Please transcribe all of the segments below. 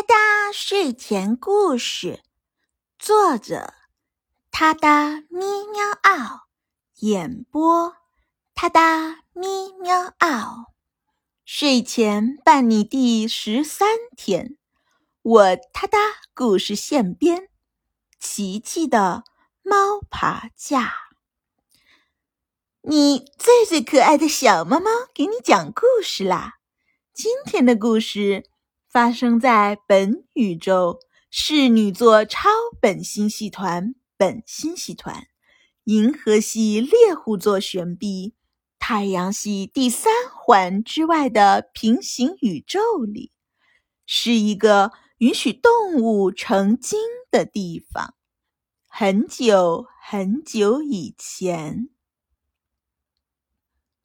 他哒睡前故事，作者：他哒咪喵嗷，演播：他哒咪喵嗷。睡前伴你第十三天，我他哒故事现编，琪琪的猫爬架。你最最可爱的小猫猫，给你讲故事啦！今天的故事。发生在本宇宙侍女座超本星系团本星系团银河系猎户座旋臂太阳系第三环之外的平行宇宙里，是一个允许动物成精的地方。很久很久以前，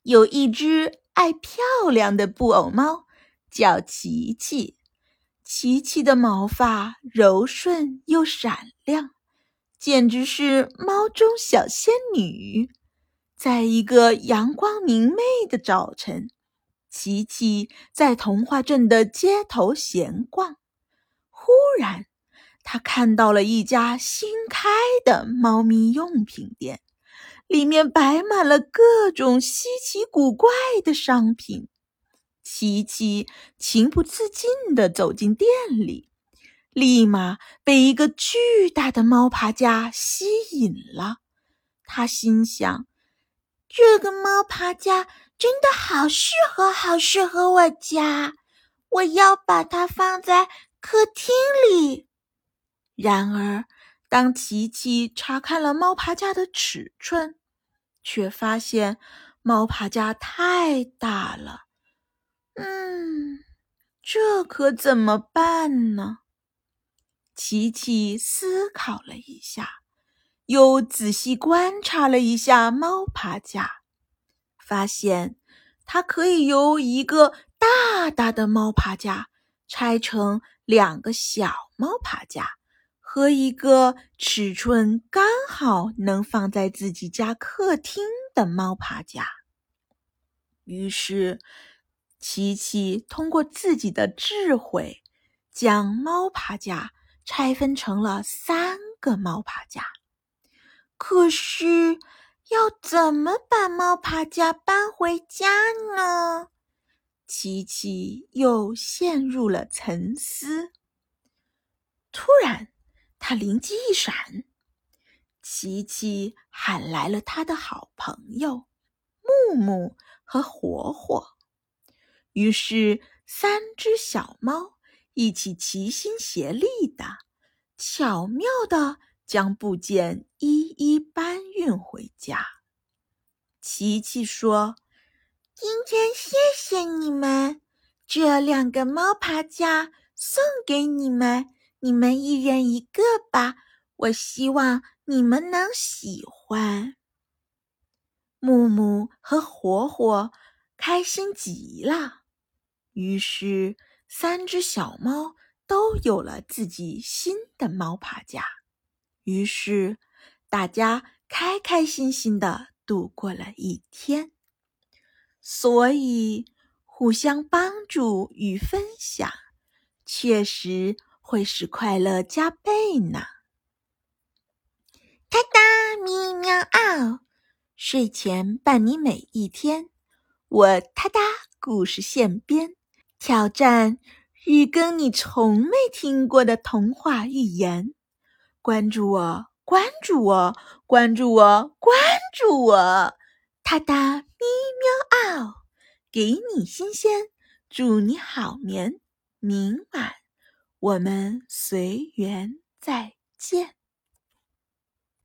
有一只爱漂亮的布偶猫。叫琪琪，琪琪的毛发柔顺又闪亮，简直是猫中小仙女。在一个阳光明媚的早晨，琪琪在童话镇的街头闲逛，忽然，他看到了一家新开的猫咪用品店，里面摆满了各种稀奇古怪的商品。琪琪情不自禁地走进店里，立马被一个巨大的猫爬架吸引了。他心想：“这个猫爬架真的好适合，好适合我家，我要把它放在客厅里。”然而，当琪琪查看了猫爬架的尺寸，却发现猫爬架太大了。这可怎么办呢？琪琪思考了一下，又仔细观察了一下猫爬架，发现它可以由一个大大的猫爬架拆成两个小猫爬架和一个尺寸刚好能放在自己家客厅的猫爬架。于是。琪琪通过自己的智慧，将猫爬架拆分成了三个猫爬架。可是，要怎么把猫爬架搬回家呢？琪琪又陷入了沉思。突然，他灵机一闪，琪琪喊来了他的好朋友木木和火火。于是，三只小猫一起齐心协力的，巧妙的将部件一一搬运回家。琪琪说：“今天谢谢你们，这两个猫爬架送给你们，你们一人一个吧。我希望你们能喜欢。”木木和火火开心极了。于是，三只小猫都有了自己新的猫爬架。于是，大家开开心心的度过了一天。所以，互相帮助与分享，确实会使快乐加倍呢。哒哒咪喵嗷，睡前伴你每一天。我哒哒故事现编。挑战日更你从没听过的童话寓言，关注我，关注我，关注我，关注我！哒哒咪喵嗷，给你新鲜，祝你好眠。明晚我们随缘再见。